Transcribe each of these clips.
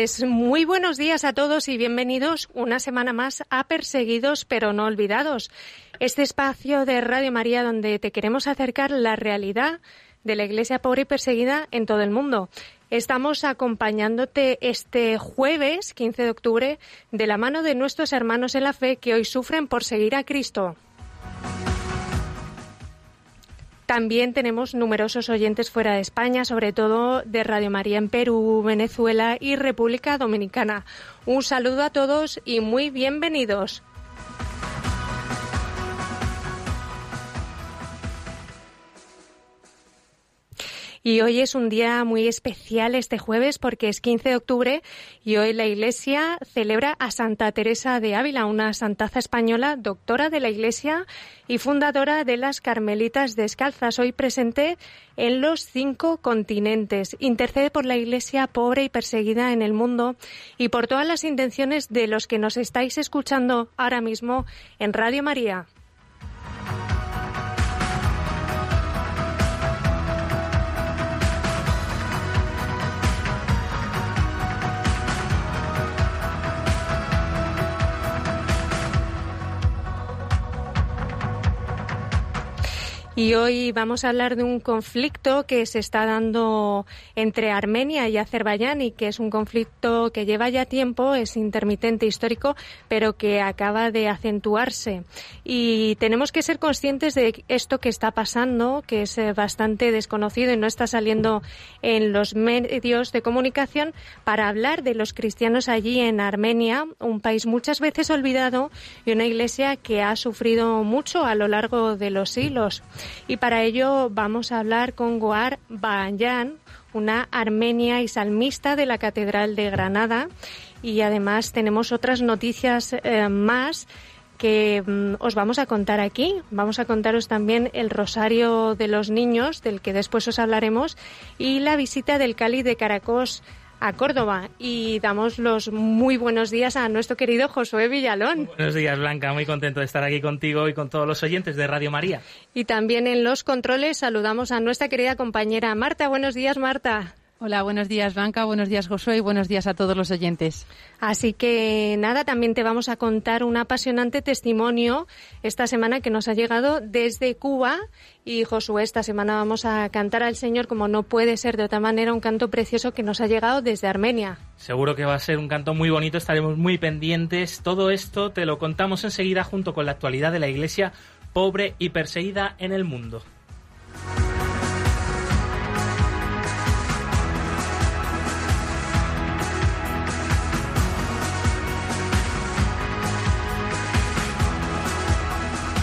Pues muy buenos días a todos y bienvenidos una semana más a Perseguidos pero no olvidados. Este espacio de Radio María donde te queremos acercar la realidad de la Iglesia pobre y perseguida en todo el mundo. Estamos acompañándote este jueves 15 de octubre de la mano de nuestros hermanos en la fe que hoy sufren por seguir a Cristo. También tenemos numerosos oyentes fuera de España, sobre todo de Radio María en Perú, Venezuela y República Dominicana. Un saludo a todos y muy bienvenidos. Y hoy es un día muy especial este jueves porque es 15 de octubre y hoy la Iglesia celebra a Santa Teresa de Ávila, una santaza española, doctora de la Iglesia y fundadora de las Carmelitas Descalzas, hoy presente en los cinco continentes. Intercede por la Iglesia pobre y perseguida en el mundo y por todas las intenciones de los que nos estáis escuchando ahora mismo en Radio María. Y hoy vamos a hablar de un conflicto que se está dando entre Armenia y Azerbaiyán y que es un conflicto que lleva ya tiempo, es intermitente histórico, pero que acaba de acentuarse. Y tenemos que ser conscientes de esto que está pasando, que es eh, bastante desconocido y no está saliendo en los medios de comunicación, para hablar de los cristianos allí en Armenia, un país muchas veces olvidado y una iglesia que ha sufrido mucho a lo largo de los siglos. Y para ello vamos a hablar con Goar Bayan, una armenia y salmista de la Catedral de Granada. Y además tenemos otras noticias eh, más que mm, os vamos a contar aquí. Vamos a contaros también el Rosario de los Niños, del que después os hablaremos, y la visita del Cali de Caracos a Córdoba y damos los muy buenos días a nuestro querido Josué Villalón. Buenos días, Blanca. Muy contento de estar aquí contigo y con todos los oyentes de Radio María. Y también en los controles saludamos a nuestra querida compañera Marta. Buenos días, Marta. Hola, buenos días Blanca, buenos días Josué y buenos días a todos los oyentes. Así que nada, también te vamos a contar un apasionante testimonio esta semana que nos ha llegado desde Cuba y Josué, esta semana vamos a cantar al Señor como no puede ser de otra manera, un canto precioso que nos ha llegado desde Armenia. Seguro que va a ser un canto muy bonito, estaremos muy pendientes. Todo esto te lo contamos enseguida junto con la actualidad de la Iglesia pobre y perseguida en el mundo.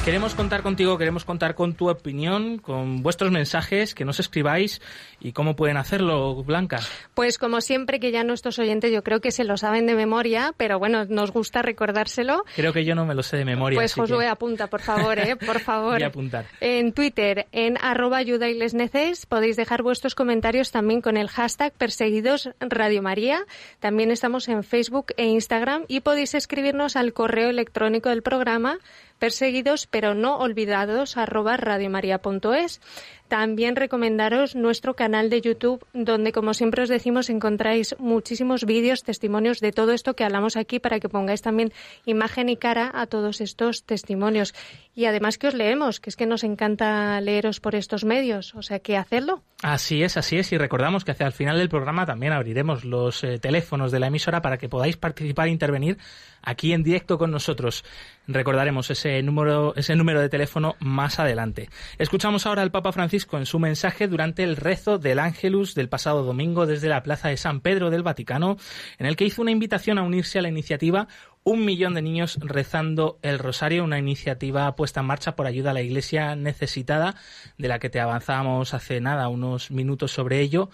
Queremos contar contigo, queremos contar con tu opinión, con vuestros mensajes, que nos escribáis y cómo pueden hacerlo, Blanca. Pues como siempre que ya nuestros oyentes yo creo que se lo saben de memoria, pero bueno, nos gusta recordárselo. Creo que yo no me lo sé de memoria. Pues Josué, apunta, por favor, ¿eh? por favor. Voy a apuntar. En Twitter, en arroba ayuda y les neces, podéis dejar vuestros comentarios también con el hashtag perseguidos Radio María. También estamos en Facebook e Instagram y podéis escribirnos al correo electrónico del programa perseguidos pero no olvidados arroba radiomaria.es. También recomendaros nuestro canal de YouTube, donde, como siempre os decimos, encontráis muchísimos vídeos, testimonios de todo esto que hablamos aquí para que pongáis también imagen y cara a todos estos testimonios. Y además que os leemos, que es que nos encanta leeros por estos medios, o sea que hacerlo. Así es, así es. Y recordamos que hacia el final del programa también abriremos los eh, teléfonos de la emisora para que podáis participar e intervenir aquí en directo con nosotros. Recordaremos ese número, ese número de teléfono más adelante. Escuchamos ahora al Papa Francisco en su mensaje durante el rezo del Ángelus del pasado domingo desde la Plaza de San Pedro del Vaticano, en el que hizo una invitación a unirse a la iniciativa Un millón de niños rezando el rosario, una iniciativa puesta en marcha por ayuda a la Iglesia necesitada, de la que te avanzábamos hace nada, unos minutos sobre ello,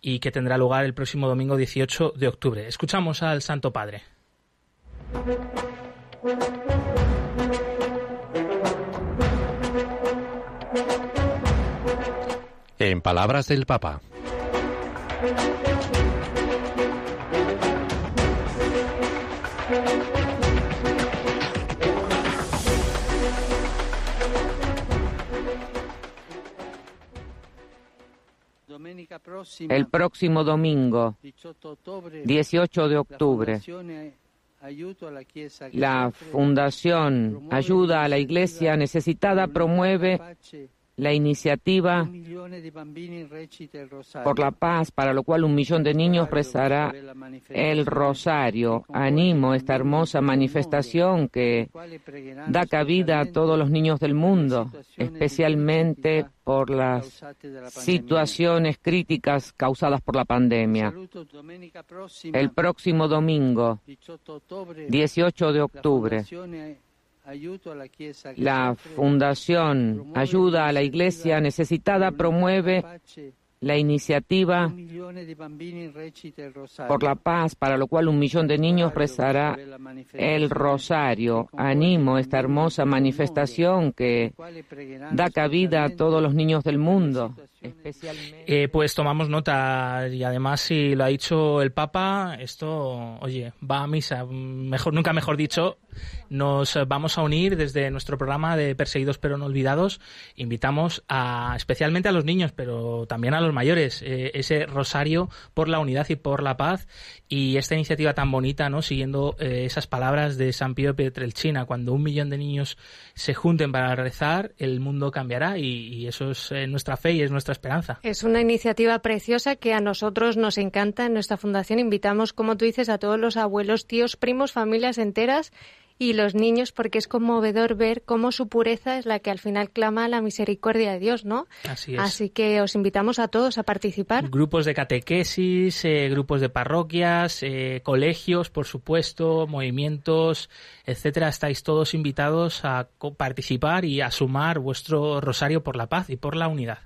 y que tendrá lugar el próximo domingo 18 de octubre. Escuchamos al Santo Padre. En palabras del Papa. El próximo domingo, 18 de octubre, la Fundación Ayuda a la Iglesia Necesitada promueve la iniciativa por la paz, para lo cual un millón de niños rezará el rosario. Animo esta hermosa manifestación que da cabida a todos los niños del mundo, especialmente por las situaciones críticas causadas por la pandemia. El próximo domingo, 18 de octubre, la Fundación Ayuda a la Iglesia Necesitada promueve la iniciativa por la paz, para lo cual un millón de niños rezará el rosario. Animo esta hermosa manifestación que da cabida a todos los niños del mundo. Eh, pues tomamos nota y además si lo ha dicho el Papa, esto, oye, va a misa, mejor nunca mejor dicho, nos vamos a unir desde nuestro programa de Perseguidos pero no olvidados. Invitamos especialmente a los niños, pero también a los mayores, eh, ese rosario por la unidad y por la paz y esta iniciativa tan bonita, ¿no? Siguiendo eh, esas palabras de San Pío Pietrelcina, cuando un millón de niños se junten para rezar, el mundo cambiará y, eso es nuestra fe y es nuestra esperanza. Es una iniciativa preciosa que a nosotros nos encanta en nuestra fundación. Invitamos, como tú dices, a todos los abuelos, tíos, primos, familias enteras y los niños porque es conmovedor ver cómo su pureza es la que al final clama la misericordia de Dios, ¿no? Así es. Así que os invitamos a todos a participar. Grupos de catequesis, eh, grupos de parroquias, eh, colegios, por supuesto, movimientos, etcétera. Estáis todos invitados a participar y a sumar vuestro rosario por la paz y por la unidad.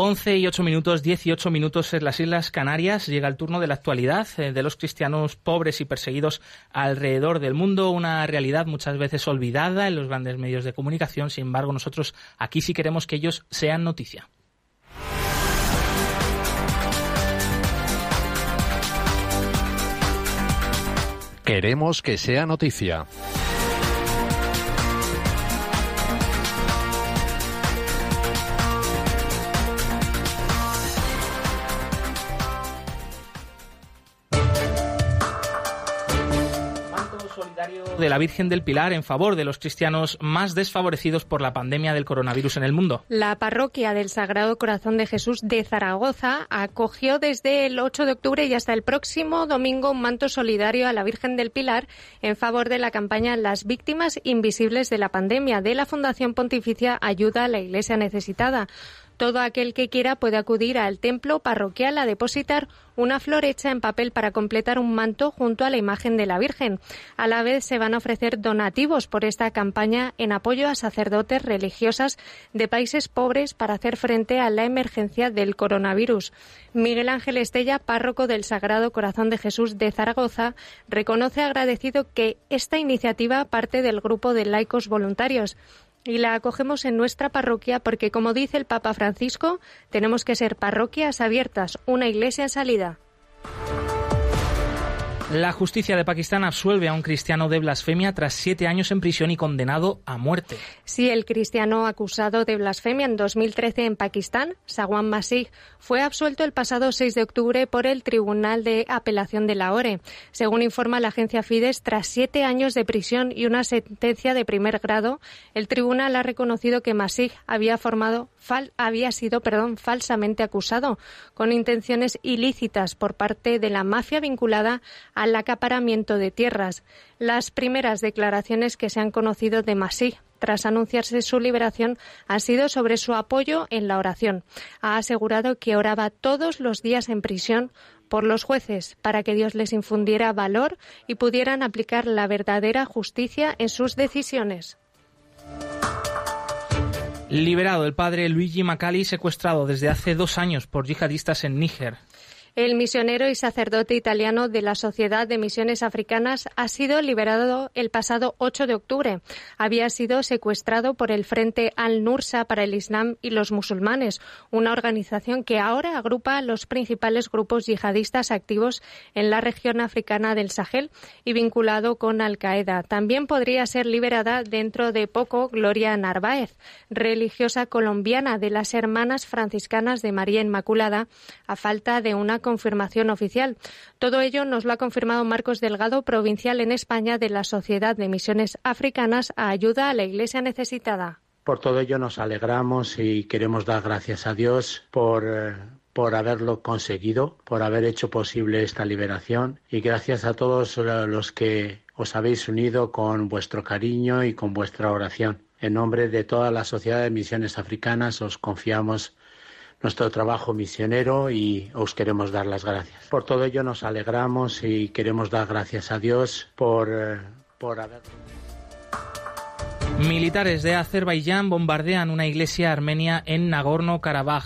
11 y 8 minutos, 18 minutos en las Islas Canarias. Llega el turno de la actualidad eh, de los cristianos pobres y perseguidos alrededor del mundo. Una realidad muchas veces olvidada en los grandes medios de comunicación. Sin embargo, nosotros aquí sí queremos que ellos sean noticia. Queremos que sea noticia. De la Virgen del Pilar en favor de los cristianos más desfavorecidos por la pandemia del coronavirus en el mundo. La parroquia del Sagrado Corazón de Jesús de Zaragoza acogió desde el 8 de octubre y hasta el próximo domingo un manto solidario a la Virgen del Pilar en favor de la campaña Las Víctimas Invisibles de la Pandemia de la Fundación Pontificia Ayuda a la Iglesia Necesitada. Todo aquel que quiera puede acudir al templo parroquial a depositar una flor hecha en papel para completar un manto junto a la imagen de la Virgen. A la vez se van a ofrecer donativos por esta campaña en apoyo a sacerdotes religiosas de países pobres para hacer frente a la emergencia del coronavirus. Miguel Ángel Estella, párroco del Sagrado Corazón de Jesús de Zaragoza, reconoce agradecido que esta iniciativa parte del grupo de laicos voluntarios y la acogemos en nuestra parroquia porque, como dice el Papa Francisco, tenemos que ser parroquias abiertas, una iglesia en salida. La justicia de Pakistán absuelve a un cristiano de blasfemia tras siete años en prisión y condenado a muerte. Sí, el cristiano acusado de blasfemia en 2013 en Pakistán, Sawan Masih, fue absuelto el pasado 6 de octubre por el Tribunal de Apelación de Lahore. Según informa la agencia Fides, tras siete años de prisión y una sentencia de primer grado, el tribunal ha reconocido que Masih había, formado, había sido perdón, falsamente acusado con intenciones ilícitas por parte de la mafia vinculada al acaparamiento de tierras. Las primeras declaraciones que se han conocido de Masí tras anunciarse su liberación han sido sobre su apoyo en la oración. Ha asegurado que oraba todos los días en prisión por los jueces para que Dios les infundiera valor y pudieran aplicar la verdadera justicia en sus decisiones. Liberado el padre Luigi Macali, secuestrado desde hace dos años por yihadistas en Níger. El misionero y sacerdote italiano de la Sociedad de Misiones Africanas ha sido liberado el pasado 8 de octubre. Había sido secuestrado por el Frente Al-Nursa para el Islam y los musulmanes, una organización que ahora agrupa los principales grupos yihadistas activos en la región africana del Sahel y vinculado con Al-Qaeda. También podría ser liberada dentro de poco Gloria Narváez, religiosa colombiana de las Hermanas Franciscanas de María Inmaculada, a falta de una confirmación oficial. Todo ello nos lo ha confirmado Marcos Delgado, provincial en España de la Sociedad de Misiones Africanas a Ayuda a la Iglesia Necesitada. Por todo ello nos alegramos y queremos dar gracias a Dios por, eh, por haberlo conseguido, por haber hecho posible esta liberación y gracias a todos los que os habéis unido con vuestro cariño y con vuestra oración. En nombre de toda la Sociedad de Misiones Africanas os confiamos nuestro trabajo misionero y os queremos dar las gracias. Por todo ello nos alegramos y queremos dar gracias a Dios por, eh, por haber. Militares de Azerbaiyán bombardean una iglesia armenia en Nagorno-Karabaj.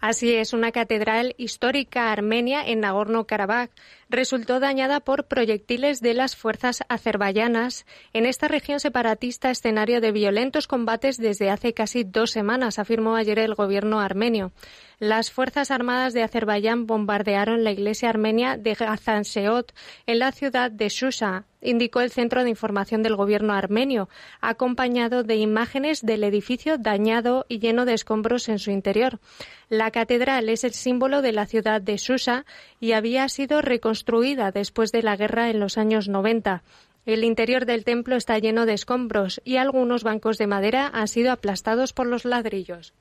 Así es, una catedral histórica armenia en Nagorno-Karabaj resultó dañada por proyectiles de las fuerzas azerbaiyanas en esta región separatista escenario de violentos combates desde hace casi dos semanas, afirmó ayer el gobierno armenio. Las Fuerzas Armadas de Azerbaiyán bombardearon la iglesia armenia de Gazanseot en la ciudad de Shusha, indicó el Centro de Información del Gobierno armenio, acompañado de imágenes del edificio dañado y lleno de escombros en su interior. La catedral es el símbolo de la ciudad de Shusha y había sido reconstruida después de la guerra en los años 90. El interior del templo está lleno de escombros y algunos bancos de madera han sido aplastados por los ladrillos.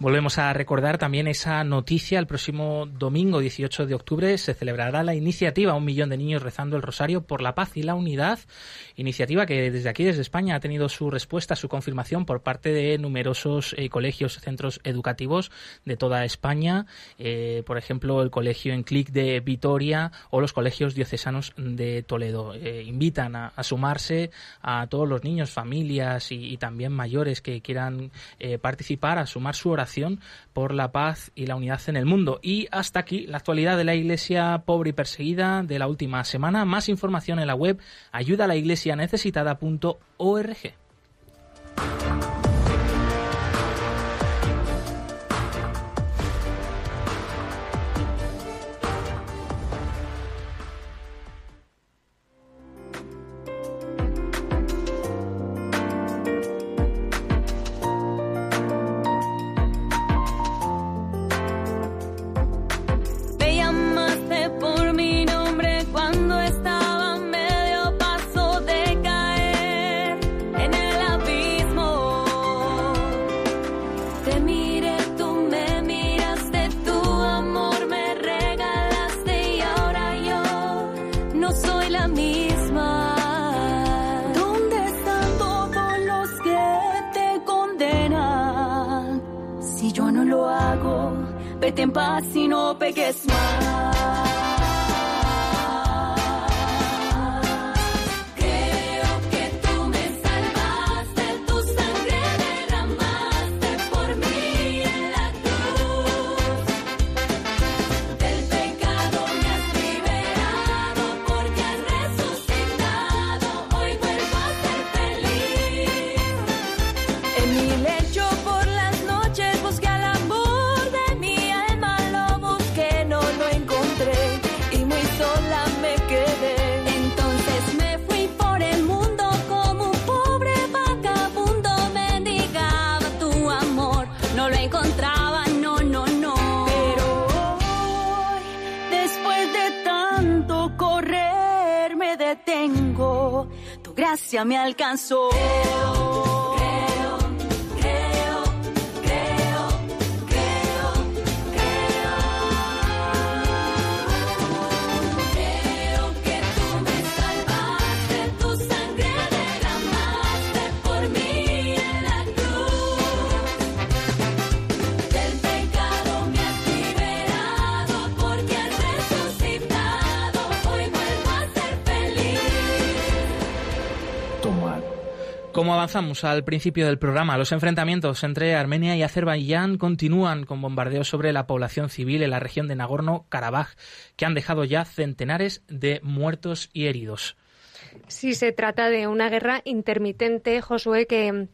Volvemos a recordar también esa noticia. El próximo domingo 18 de octubre se celebrará la iniciativa Un millón de niños rezando el rosario por la paz y la unidad. Iniciativa que desde aquí, desde España, ha tenido su respuesta, su confirmación por parte de numerosos eh, colegios, centros educativos de toda España. Eh, por ejemplo, el colegio en Clic de Vitoria o los colegios diocesanos de Toledo. Eh, invitan a, sumarse a todos los niños, familias y, y también mayores que quieran participar, a sumar su oración por la paz y la unidad en el mundo. Y hasta aquí la actualidad de la Iglesia pobre y perseguida de la última semana. Más información en la web ayuda alcanzó. Como avanzamos al principio del programa, los enfrentamientos entre Armenia y Azerbaiyán continúan con bombardeos sobre la población civil en la región de Nagorno-Karabaj, que han dejado ya centenares de muertos y heridos. Sí, se trata de una guerra intermitente, Josué, que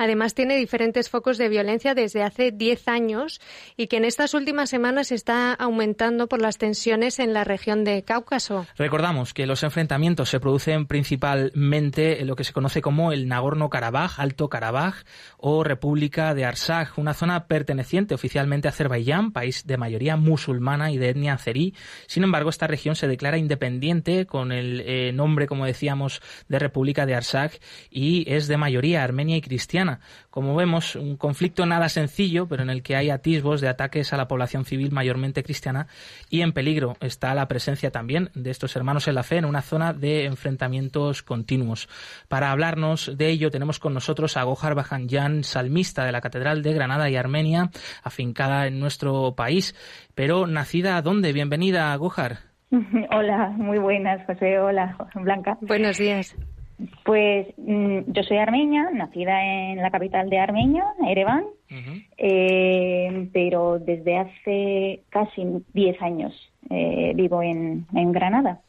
Además, tiene diferentes focos de violencia desde hace 10 años y que en estas últimas semanas está aumentando por las tensiones en la región de Cáucaso. Recordamos que los enfrentamientos se producen principalmente en lo que se conoce como el Nagorno-Karabaj, Alto Karabaj o República de Artsaj, una zona perteneciente oficialmente a Azerbaiyán, país de mayoría musulmana y de etnia azerí. Sin embargo, esta región se declara independiente con el eh, nombre, como decíamos, de República de Artsaj y es de mayoría armenia y cristiana como vemos, un conflicto nada sencillo, pero en el que hay atisbos de ataques a la población civil mayormente cristiana y en peligro está la presencia también de estos hermanos en la fe en una zona de enfrentamientos continuos. Para hablarnos de ello tenemos con nosotros a Gohar Bajanyan, salmista de la Catedral de Granada y Armenia, afincada en nuestro país, pero nacida ¿dónde? Bienvenida, Gohar. Hola, muy buenas, José. Hola, Blanca. Buenos días. Pues mm, yo soy armenia, nacida en la capital de Armenia, Ereván, eh, pero desde hace casi 10 años eh, vivo en, en Granada,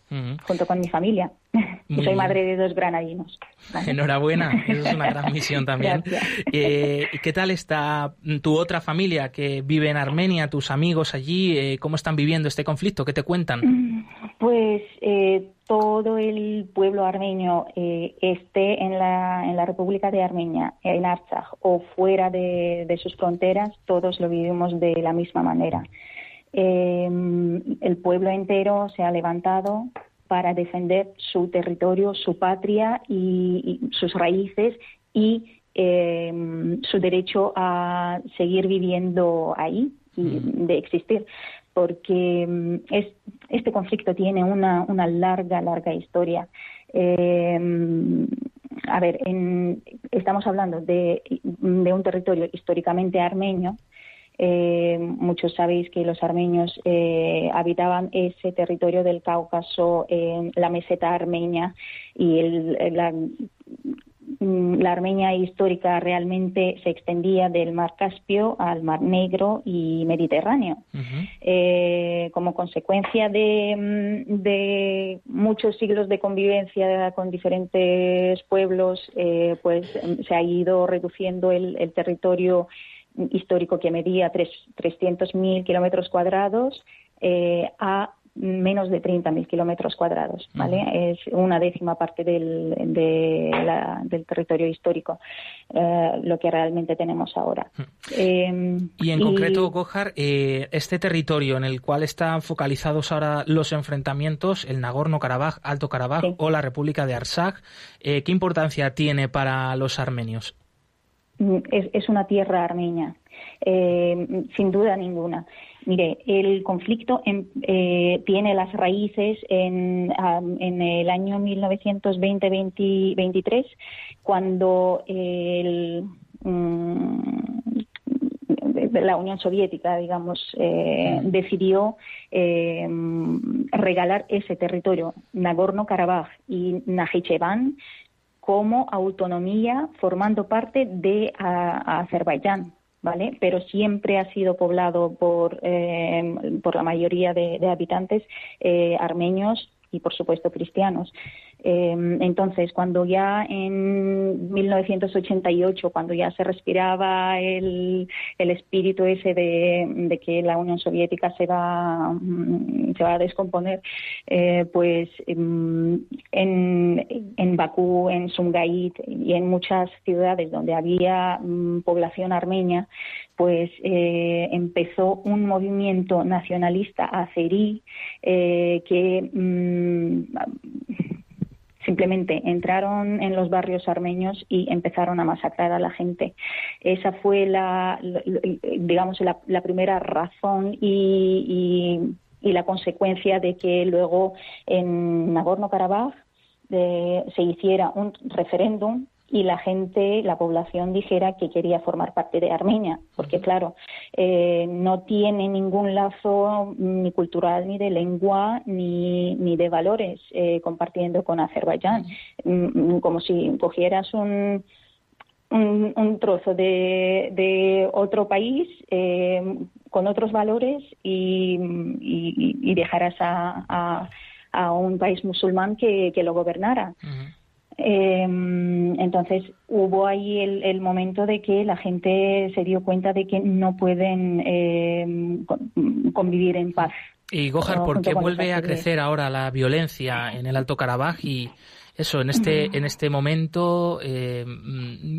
junto con mi familia. y soy madre de dos granadinos. Enhorabuena, eso es una gran misión también. Eh, ¿Y qué tal está tu otra familia que vive en Armenia, tus amigos allí? Eh, ¿Cómo están viviendo este conflicto? ¿Qué te cuentan? Mm, pues eh, todo el pueblo armenio esté en la, en la República de Armenia, en Artsaj o fuera de, de sus fronteras, todos lo vivimos de la misma manera. El pueblo entero se ha levantado para defender su territorio, su patria y, sus raíces y eh, su derecho a seguir viviendo ahí y mm. de existir porque mm, es, este conflicto tiene una, una larga, larga historia. Eh, a ver, estamos hablando de, de, un territorio históricamente armenio, eh, muchos sabéis que los armenios eh, habitaban ese territorio del Cáucaso, la meseta armenia, y la, Armenia histórica realmente se extendía del Mar Caspio al Mar Negro y Mediterráneo. Eh, como consecuencia de, muchos siglos de convivencia con diferentes pueblos, pues se ha ido reduciendo el territorio histórico que medía 300.000 kilómetros cuadrados eh, a menos de 30.000 kilómetros cuadrados, ¿vale? Es una décima parte del, del territorio histórico, eh, lo que realmente tenemos ahora. Em, y en concreto, Gojar, eh, este territorio en el cual están focalizados ahora los enfrentamientos, el Nagorno-Karabaj, Alto Karabaj o la República de Artsaj, ¿qué importancia tiene para los armenios? Mm, es, una tierra armenia, eh, sin duda ninguna. Mire, el conflicto eh, tiene las raíces en, el año 1920-23, cuando mm, la Unión Soviética, digamos, eh, decidió regalar ese territorio, Nagorno-Karabaj y Najicheván, como autonomía formando parte de Azerbaiyán. ¿Vale? Pero siempre ha sido poblado por, eh, por la mayoría de, habitantes eh, armenios y, por supuesto, cristianos. Em, entonces, cuando ya en 1988, cuando ya se respiraba el, espíritu ese de, que la Unión Soviética se va, mm, se va a descomponer, eh, pues em, en, en Bakú, en Sumgait y en muchas ciudades donde había mm, población armenia, pues eh, empezó un movimiento nacionalista azerí eh, que mm, simplemente entraron en los barrios armenios y empezaron a masacrar a la gente. Esa fue la, digamos, la, primera razón y, la consecuencia de que luego en Nagorno-Karabaj eh, se hiciera un referéndum y la gente, la población dijera que quería formar parte de Armenia, porque claro, eh, no tiene ningún lazo ni cultural, ni de lengua, ni, ni de valores eh, compartiendo con Azerbaiyán, mm, como si cogieras un, un, trozo de, de, otro país eh, con otros valores y, y, dejaras a, a, un país musulmán que, que lo gobernara. Eh, entonces hubo ahí el, momento de que la gente se dio cuenta de que no pueden eh, convivir en paz. Y Gojar, ¿por qué vuelve a crecer ahora la violencia en el Alto Karabaj y eso en este en este momento eh,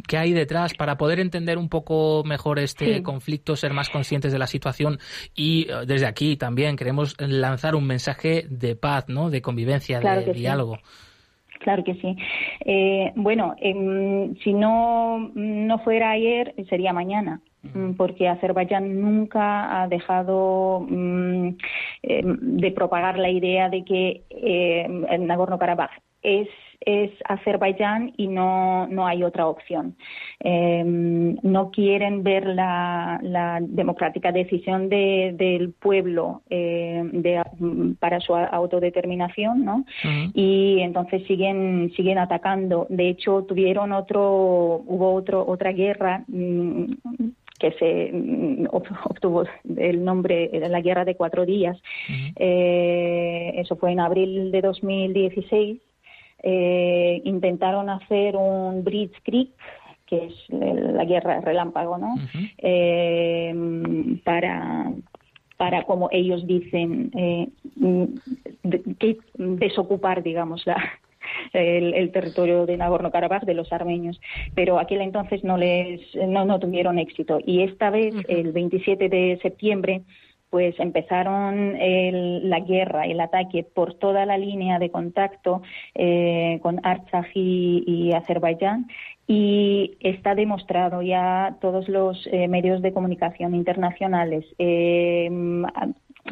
qué hay detrás para poder entender un poco mejor este conflicto, ser más conscientes de la situación y eh, desde aquí también queremos lanzar un mensaje de paz, ¿no? De convivencia, de diálogo. Claro que sí. Eh, bueno, em, si no, no fuera ayer, sería mañana mm, porque Azerbaiyán nunca ha dejado mm, em, de propagar la idea de que eh, Nagorno-Karabaj es es Azerbaiyán y no, no hay otra opción. Em, no quieren ver la, democrática decisión del pueblo eh, para su autodeterminación, ¿no? Y entonces siguen siguen atacando. De hecho, tuvieron otro hubo otro otra guerra mm, que se mm, obtuvo el nombre de la Guerra de Cuatro Días. Eh, eso fue en abril de 2016 eh, intentaron hacer un Creek, que es la guerra relámpago, ¿no? Eh, para para como ellos dicen eh, desocupar digamos la, el, territorio de Nagorno-Karabaj de los armenios, pero aquel entonces no les no, no tuvieron éxito. Y esta vez el 27 de septiembre pues empezaron la guerra, el ataque por toda la línea de contacto eh, con Artsaj y, Azerbaiyán y está demostrado ya todos los eh, medios de comunicación internacionales. Eh,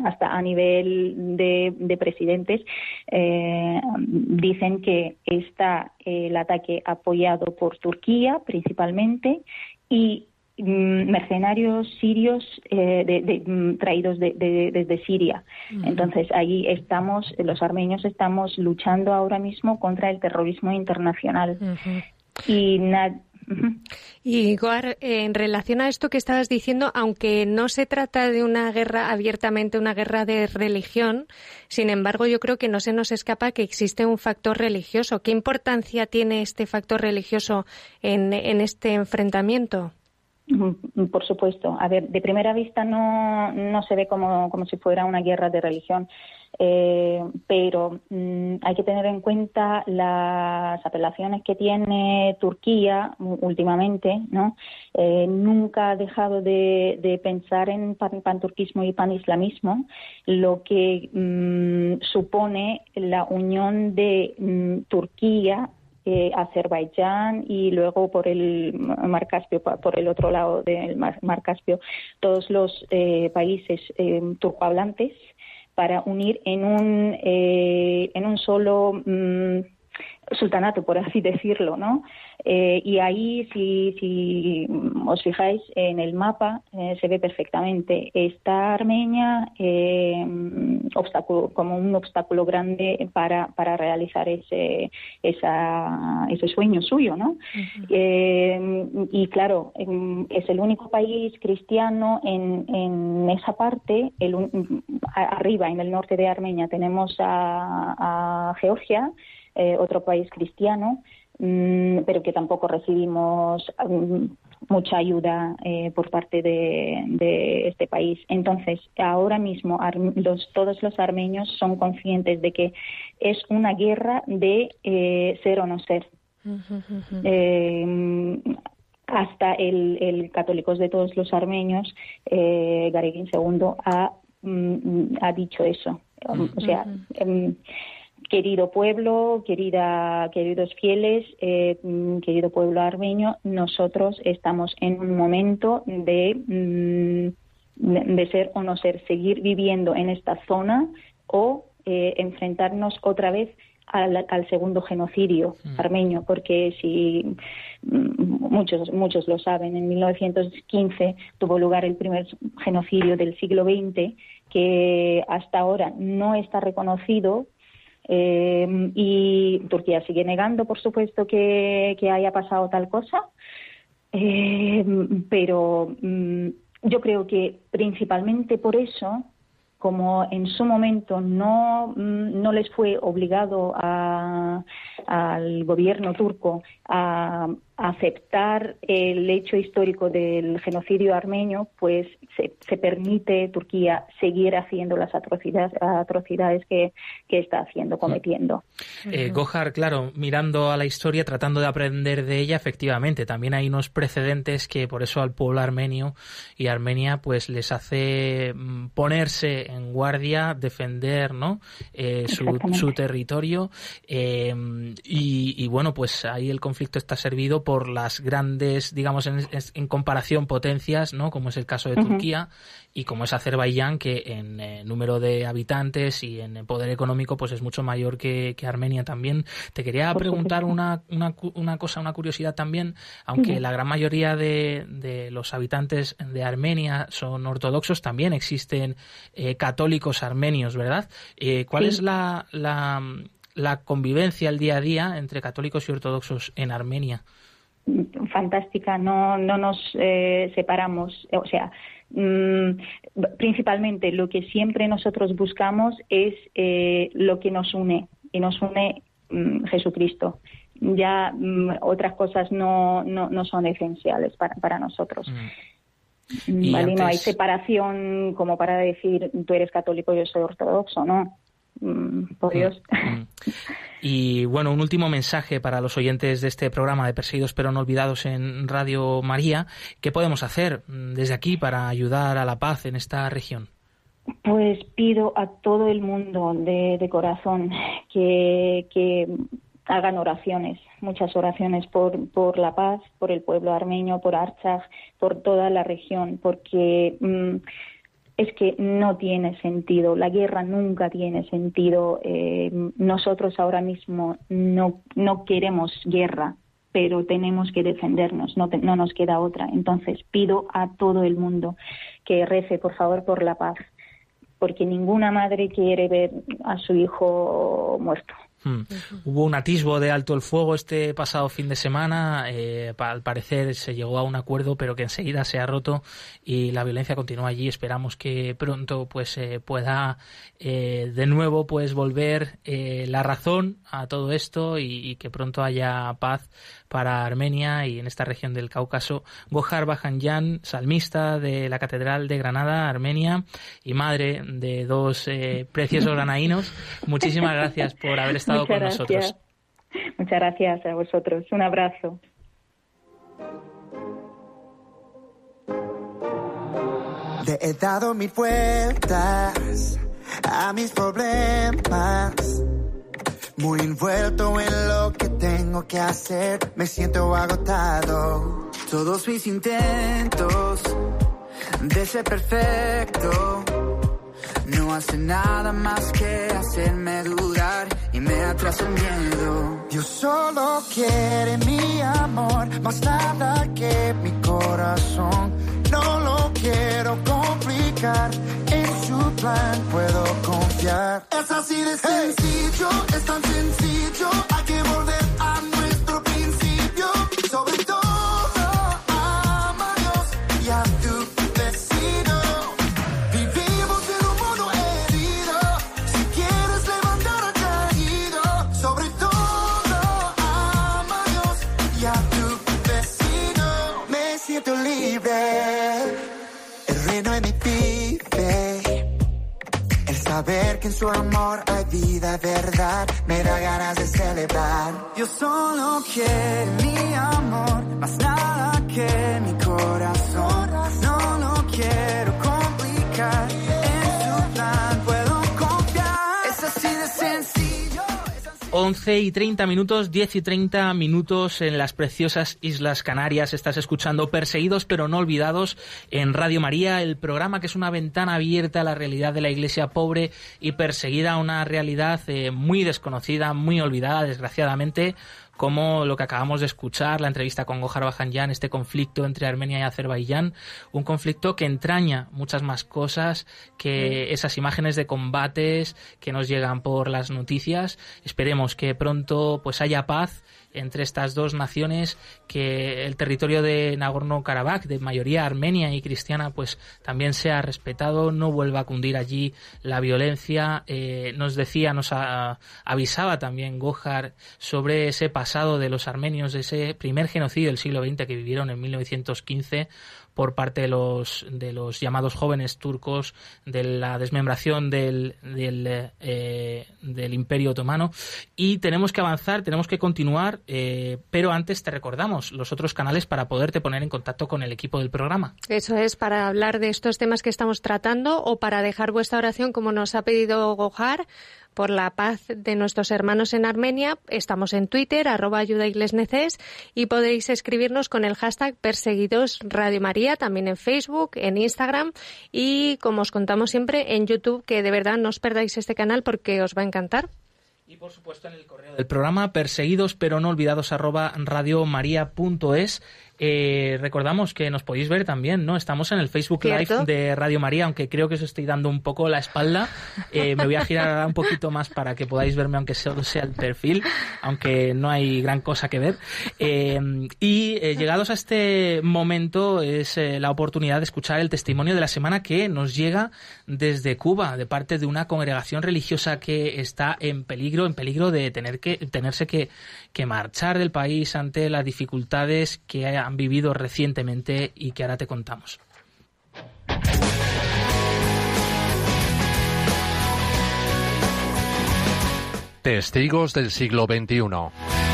hasta a nivel de, presidentes dicen que está el ataque apoyado por Turquía principalmente y mercenarios sirios eh, mm, traídos desde Siria. Entonces, ahí estamos, los armenios estamos luchando ahora mismo contra el terrorismo internacional. Y Y Goar, en relación a esto que estabas diciendo, aunque no se trata de una guerra abiertamente, una guerra de religión, sin embargo, yo creo que no se nos escapa que existe un factor religioso. ¿Qué importancia tiene este factor religioso en este enfrentamiento? Por supuesto. A ver, de primera vista no, no se ve como, como si fuera una guerra de religión, eh, pero mm, hay que tener en cuenta las apelaciones que tiene Turquía últimamente, ¿no? Eh, nunca ha dejado de, pensar en panturquismo y panislamismo, lo que mm, supone la unión de mm, Turquía eh, Azerbaiyán y luego por el Mar Caspio, por el otro lado del Mar, Caspio, todos los eh, países eh, turcohablantes para unir en un, eh, en un solo mm, sultanato, por así decirlo, ¿no? Eh, y ahí, si, si, os fijáis en el mapa, eh, se ve perfectamente. Está Armenia eh, obstáculo, como un obstáculo grande para, para realizar ese, esa, ese sueño suyo, ¿no? y claro, es el único país cristiano en, en esa parte, el, arriba, en el norte de Armenia, tenemos a, a Georgia, otro país cristiano, mm, pero que tampoco recibimos mm, mucha ayuda por parte de, este país. Entonces, ahora mismo todos los armenios son conscientes de que es una guerra de ser o no ser hasta el, el Católicos de todos los armenios, eh, Garegin II, ha, mm, ha dicho eso. O sea, em, querido pueblo, querida, queridos fieles, eh, mm, querido pueblo armenio, nosotros estamos en un momento de, mm, de, ser o no ser, seguir viviendo en esta zona o eh, enfrentarnos otra vez al, segundo genocidio mm. armenio, porque si muchos, muchos lo saben, en 1915 tuvo lugar el primer genocidio del siglo XX que hasta ahora no está reconocido eh, y Turquía sigue negando, por supuesto, que, haya pasado tal cosa, eh, pero mm, yo creo que principalmente por eso como en su momento no, mm, no les fue obligado al gobierno turco a, aceptar el hecho histórico del genocidio armenio, pues se, permite Turquía seguir haciendo las atrocidades, atrocidades que, está haciendo, cometiendo. Eh, Gohar, claro, mirando a la historia, tratando de aprender de ella, efectivamente, también hay unos precedentes que por eso al pueblo armenio y Armenia pues les hace mm, ponerse en guardia, defender ¿no? Eh, su, territorio. Eh, y, y bueno, pues ahí el conflicto está servido por las grandes, digamos, en, comparación potencias, ¿no? Como es el caso de Turquía y como es Azerbaiyán, que en eh, número de habitantes y en poder económico, pues es mucho mayor que, Armenia también. Te quería preguntar una, una, una, cosa, una curiosidad también, aunque la gran mayoría de, los habitantes de Armenia son ortodoxos, también existen eh, católicos armenios, ¿verdad? Eh, ¿Cuál es la, la, la convivencia el día a día entre católicos y ortodoxos en Armenia? Fantástica, no, no nos eh, separamos, o sea, mm, principalmente lo que siempre nosotros buscamos es eh, lo que nos une y nos une mm, Jesucristo. Ya mm, otras cosas no, no, no, son esenciales para, para nosotros. ¿Vale? No hay separación como para decir tú eres católico, yo soy ortodoxo, ¿no? Por Dios. Y bueno, un último mensaje para los oyentes de este programa de Perseguidos pero no olvidados en Radio María. ¿Qué podemos hacer mm, desde aquí para ayudar a la paz en esta región? Pues pido a todo el mundo de, corazón que, hagan oraciones, muchas oraciones por, por la paz, por el pueblo armenio, por Archag, por toda la región, porque mm, es que no tiene sentido, la guerra nunca tiene sentido. Eh, nosotros ahora mismo no, no queremos guerra, pero tenemos que defendernos, no, no nos queda otra. Entonces pido a todo el mundo que rece, por favor, por la paz, porque ninguna madre quiere ver a su hijo muerto. Hmm. Hubo un atisbo de alto el fuego este pasado fin de semana. Eh, al parecer se llegó a un acuerdo, pero que enseguida se ha roto y la violencia continúa allí. Esperamos que pronto pues eh, pueda eh, de nuevo pues volver la razón a todo esto y, que pronto haya paz para Armenia y en esta región del Cáucaso. Gohar Bajanyan, salmista de la Catedral de Granada, Armenia y madre de dos preciosos granaínos. Muchísimas gracias por haber estado Muchas gracias. Muchas gracias a vosotros. Un abrazo. Le he dado mil vueltas a mis problemas. Muy envuelto en lo que tengo que hacer, me siento agotado. Todos mis intentos de ser perfecto no hace nada más que hacerme dudar y me atrasa el miedo. Dios solo quiere mi amor, más nada que mi corazón. No lo quiero complicar, en su plan puedo confiar. Es así de sencillo, es tan sencillo, hay que volver a nuestro principio, sobre todo. sobre todo que en su amor hay vida, verdad, me da ganas de celebrar. Yo solo quiero mi amor, más nada que mi corazón. No lo quiero complicar. 11 y 30 minutos, 10 y 30 minutos en las preciosas Islas Canarias. Estás escuchando Perseguidos pero no olvidados en Radio María, el programa que es una ventana abierta a la realidad de la iglesia pobre y perseguida, una realidad eh, muy desconocida, muy olvidada, desgraciadamente como lo que acabamos de escuchar, la entrevista con Gojar Bajanyan, este conflicto entre Armenia y Azerbaiyán, un conflicto que entraña muchas más cosas que esas imágenes de combates que nos llegan por las noticias. Esperemos que pronto pues haya paz entre estas dos naciones, que el territorio de Nagorno-Karabaj, de mayoría armenia y cristiana, pues también sea respetado, no vuelva a cundir allí la violencia. Eh, nos decía, nos a- avisaba también Gojar sobre ese pasado de los armenios, de ese primer genocidio del siglo XX que vivieron en 1915 por parte de los, de los llamados jóvenes turcos, de la desmembración del, del, eh, Imperio Otomano. Y tenemos que avanzar, tenemos que continuar, eh, pero antes te recordamos los otros canales para poderte poner en contacto con el equipo del programa. Eso es para hablar de estos temas que estamos tratando o para dejar vuestra oración como nos ha pedido Gojar por la paz de nuestros hermanos en Armenia. Estamos en Twitter, arroba ayuda y podéis escribirnos con el hashtag perseguidos Radio María, también en Facebook, en Instagram y como os contamos siempre en YouTube, que de verdad no os perdáis este canal porque os va a encantar. Y por supuesto en el correo del programa perseguidos pero no olvidados arroba radiomaria.es. Eh, recordamos que nos podéis ver también, ¿no? Estamos en el Facebook ¿Cierto? Live de Radio María, aunque creo que os estoy dando un poco la espalda. Eh, me voy a girar ahora un poquito más para que podáis verme, aunque solo sea el perfil, aunque no hay gran cosa que ver. Eh, y eh, llegados a este momento es la oportunidad de escuchar el testimonio de la semana que nos llega desde Cuba, de parte de una congregación religiosa que está en peligro, en peligro de tener que tenerse que, que marchar del país ante las dificultades que han vivido recientemente y que ahora te contamos. Testigos del siglo XXI.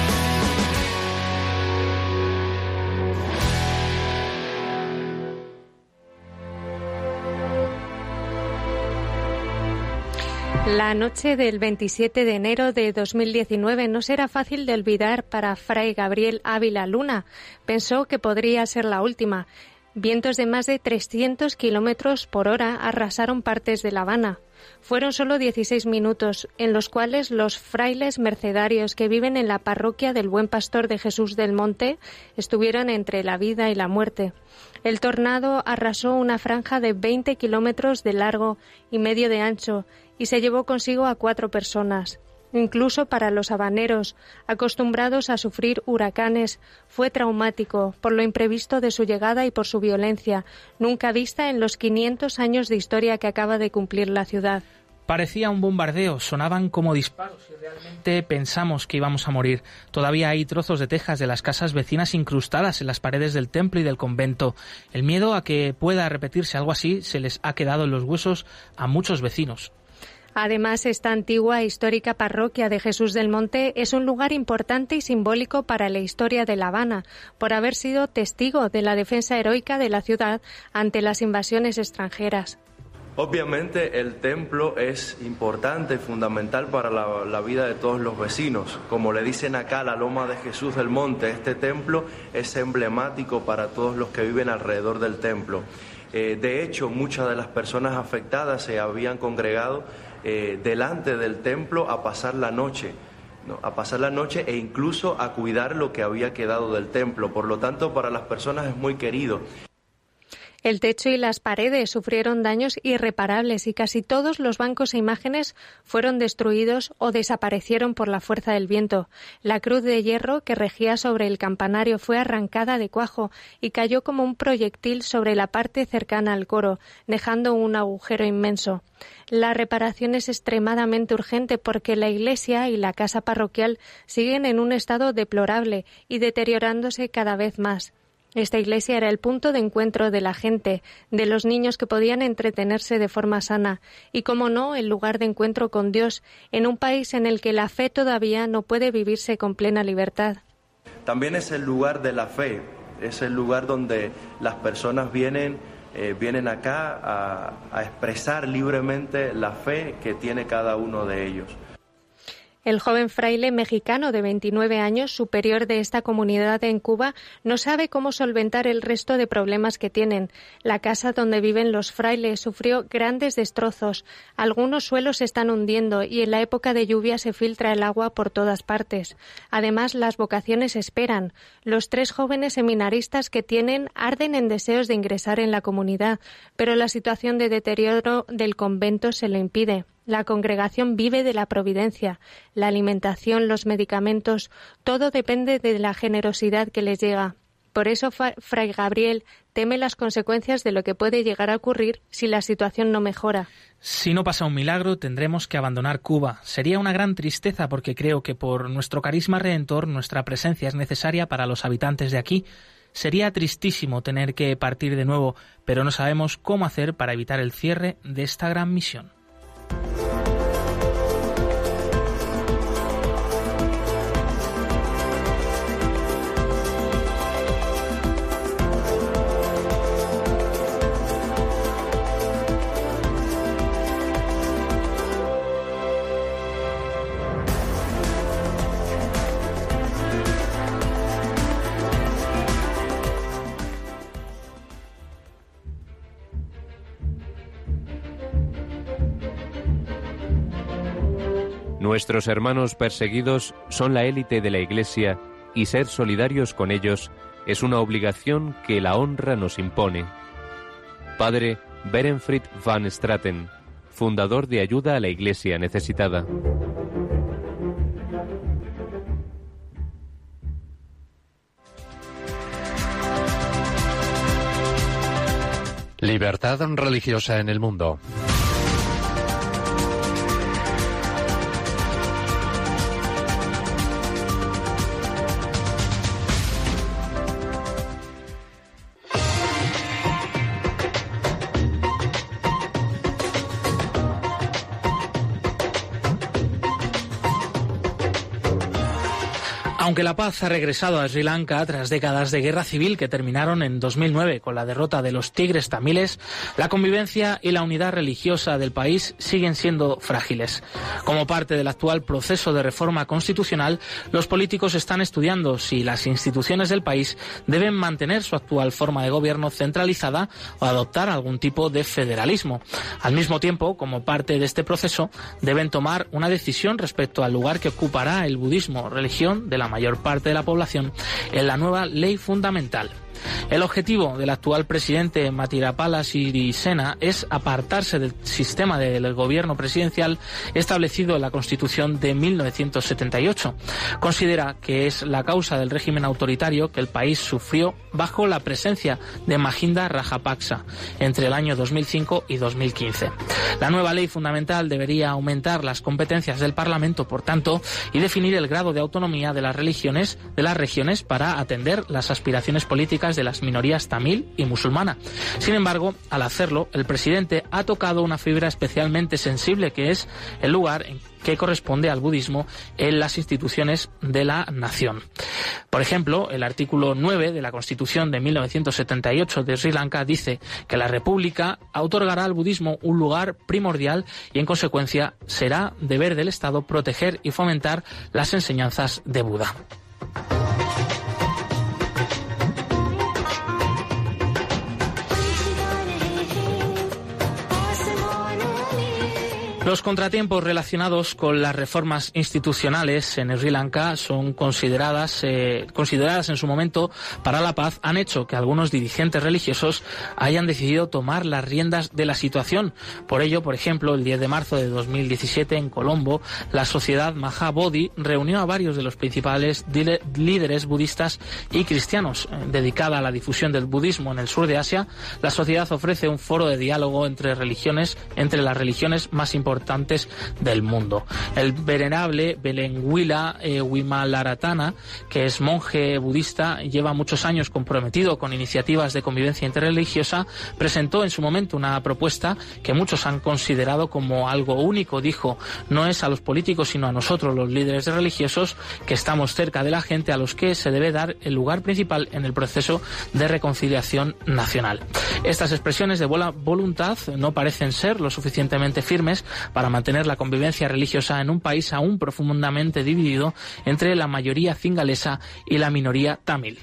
La noche del 27 de enero de 2019 no será fácil de olvidar para Fray Gabriel Ávila Luna. Pensó que podría ser la última. Vientos de más de 300 kilómetros por hora arrasaron partes de La Habana. Fueron solo 16 minutos, en los cuales los frailes mercedarios que viven en la parroquia del Buen Pastor de Jesús del Monte estuvieron entre la vida y la muerte. El tornado arrasó una franja de 20 kilómetros de largo y medio de ancho y se llevó consigo a cuatro personas. Incluso para los habaneros, acostumbrados a sufrir huracanes, fue traumático por lo imprevisto de su llegada y por su violencia, nunca vista en los 500 años de historia que acaba de cumplir la ciudad. Parecía un bombardeo, sonaban como disparos y realmente pensamos que íbamos a morir. Todavía hay trozos de tejas de las casas vecinas incrustadas en las paredes del templo y del convento. El miedo a que pueda repetirse algo así se les ha quedado en los huesos a muchos vecinos. Además, esta antigua e histórica parroquia de Jesús del Monte es un lugar importante y simbólico para la historia de La Habana, por haber sido testigo de la defensa heroica de la ciudad ante las invasiones extranjeras. Obviamente el templo es importante fundamental para la, la, vida de todos los vecinos. Como le dicen acá, la Loma de Jesús del Monte, este templo es emblemático para todos los que viven alrededor del templo. Eh, de hecho, muchas de las personas afectadas se habían congregado eh, delante del templo a pasar la noche. ¿no? a pasar la noche e incluso a cuidar lo que había quedado del templo. Por lo tanto, para las personas es muy querido. El techo y las paredes sufrieron daños irreparables y casi todos los bancos e imágenes fueron destruidos o desaparecieron por la fuerza del viento. La cruz de hierro que regía sobre el campanario fue arrancada de cuajo y cayó como un proyectil sobre la parte cercana al coro, dejando un agujero inmenso. La reparación es extremadamente urgente porque la iglesia y la casa parroquial siguen en un estado deplorable y deteriorándose cada vez más. Esta iglesia era el punto de encuentro de la gente, de los niños que podían entretenerse de forma sana y, como no, el lugar de encuentro con Dios en un país en el que la fe todavía no puede vivirse con plena libertad. También es el lugar de la fe, es el lugar donde las personas vienen, eh, vienen acá a, a expresar libremente la fe que tiene cada uno de ellos. El joven fraile mexicano de 29 años, superior de esta comunidad en Cuba, no sabe cómo solventar el resto de problemas que tienen. La casa donde viven los frailes sufrió grandes destrozos. Algunos suelos se están hundiendo y en la época de lluvia se filtra el agua por todas partes. Además, las vocaciones esperan. Los tres jóvenes seminaristas que tienen arden en deseos de ingresar en la comunidad, pero la situación de deterioro del convento se lo impide. La congregación vive de la providencia, la alimentación, los medicamentos, todo depende de la generosidad que les llega. Por eso Fray Gabriel teme las consecuencias de lo que puede llegar a ocurrir si la situación no mejora. Si no pasa un milagro, tendremos que abandonar Cuba. Sería una gran tristeza porque creo que por nuestro carisma redentor nuestra presencia es necesaria para los habitantes de aquí. Sería tristísimo tener que partir de nuevo, pero no sabemos cómo hacer para evitar el cierre de esta gran misión. Thank you. Nuestros hermanos perseguidos son la élite de la Iglesia y ser solidarios con ellos es una obligación que la honra nos impone. Padre Berenfried van Straten, fundador de Ayuda a la Iglesia Necesitada. Libertad religiosa en el mundo. Aunque la paz ha regresado a Sri Lanka tras décadas de guerra civil que terminaron en 2009 con la derrota de los tigres tamiles, la convivencia y la unidad religiosa del país siguen siendo frágiles. Como parte del actual proceso de reforma constitucional, los políticos están estudiando si las instituciones del país deben mantener su actual forma de gobierno centralizada o adoptar algún tipo de federalismo. Al mismo tiempo, como parte de este proceso, deben tomar una decisión respecto al lugar que ocupará el budismo, religión de la mayor parte de la población en la nueva ley fundamental. El objetivo del actual presidente Matirapala Sirisena es apartarse del sistema del gobierno presidencial establecido en la Constitución de 1978. Considera que es la causa del régimen autoritario que el país sufrió bajo la presencia de Mahinda Rajapaksa entre el año 2005 y 2015. La nueva ley fundamental debería aumentar las competencias del Parlamento, por tanto, y definir el grado de autonomía de las religiones de las regiones para atender las aspiraciones políticas de las minorías tamil y musulmana. Sin embargo, al hacerlo, el presidente ha tocado una fibra especialmente sensible que es el lugar que corresponde al budismo en las instituciones de la nación. Por ejemplo, el artículo 9 de la Constitución de 1978 de Sri Lanka dice que la República otorgará al budismo un lugar primordial y, en consecuencia, será deber del Estado proteger y fomentar las enseñanzas de Buda. Los contratiempos relacionados con las reformas institucionales en Sri Lanka son consideradas, eh, consideradas en su momento para la paz, han hecho que algunos dirigentes religiosos hayan decidido tomar las riendas de la situación. Por ello, por ejemplo, el 10 de marzo de 2017 en Colombo, la sociedad Mahabodhi reunió a varios de los principales líderes budistas y cristianos. Eh, dedicada a la difusión del budismo en el sur de Asia, la sociedad ofrece un foro de diálogo entre religiones, entre las religiones más importantes del mundo. El venerable Belenguila eh, Wimalaratana, que es monje budista, lleva muchos años comprometido con iniciativas de convivencia interreligiosa, presentó en su momento una propuesta que muchos han considerado como algo único. Dijo, no es a los políticos, sino a nosotros, los líderes religiosos, que estamos cerca de la gente, a los que se debe dar el lugar principal en el proceso de reconciliación nacional. Estas expresiones de buena voluntad no parecen ser lo suficientemente firmes para mantener la convivencia religiosa en un país aún profundamente dividido entre la mayoría cingalesa y la minoría tamil.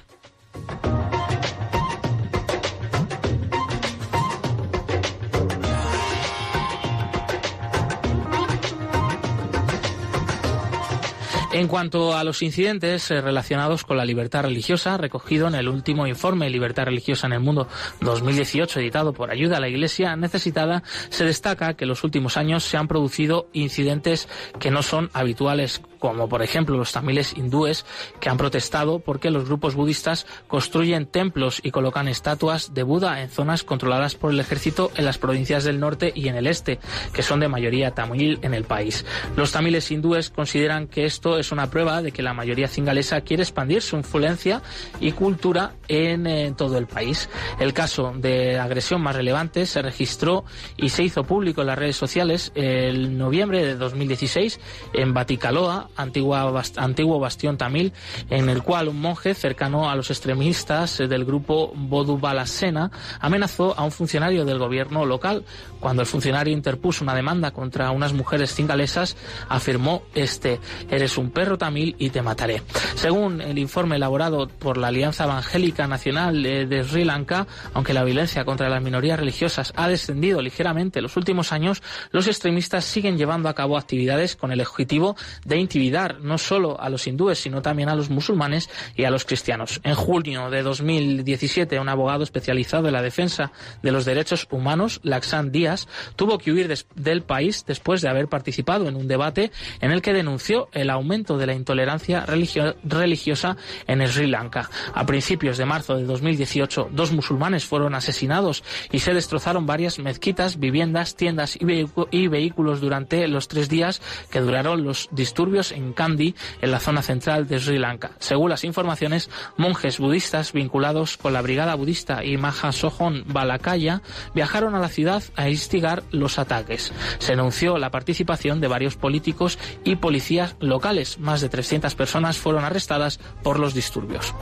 En cuanto a los incidentes eh, relacionados con la libertad religiosa, recogido en el último informe Libertad religiosa en el mundo 2018, editado por Ayuda a la Iglesia Necesitada, se destaca que en los últimos años se han producido incidentes que no son habituales como por ejemplo los tamiles hindúes que han protestado porque los grupos budistas construyen templos y colocan estatuas de Buda en zonas controladas por el ejército en las provincias del norte y en el este, que son de mayoría tamil en el país. Los tamiles hindúes consideran que esto es una prueba de que la mayoría cingalesa quiere expandir su influencia y cultura en, en todo el país. El caso de agresión más relevante se registró y se hizo público en las redes sociales el noviembre de 2016 en Baticaloa, antigua, antiguo bastión tamil, en el cual un monje cercano a los extremistas del grupo Bodu Balasena amenazó a un funcionario del gobierno local. Cuando el funcionario interpuso una demanda contra unas mujeres cingalesas, afirmó este, eres un perro tamil y te mataré. Según el informe elaborado por la Alianza Evangélica Nacional de Sri Lanka, aunque la violencia contra las minorías religiosas ha descendido ligeramente en los últimos años, los extremistas siguen llevando a cabo actividades con el objetivo de intimidar no solo a los hindúes, sino también a los musulmanes y a los cristianos. En junio de 2017, un abogado especializado en la defensa de los derechos humanos, Laxan Díaz, tuvo que huir del país después de haber participado en un debate en el que denunció el aumento de la intolerancia religiosa en Sri Lanka. A principios de marzo de 2018, dos musulmanes fueron asesinados y se destrozaron varias mezquitas, viviendas, tiendas y vehículos durante los tres días que duraron los disturbios en Kandy, en la zona central de Sri Lanka. Según las informaciones, monjes budistas vinculados con la Brigada Budista y Mahasohon Balakaya viajaron a la ciudad a instigar los ataques. Se anunció la participación de varios políticos y policías locales. Más de 300 personas fueron arrestadas por los disturbios.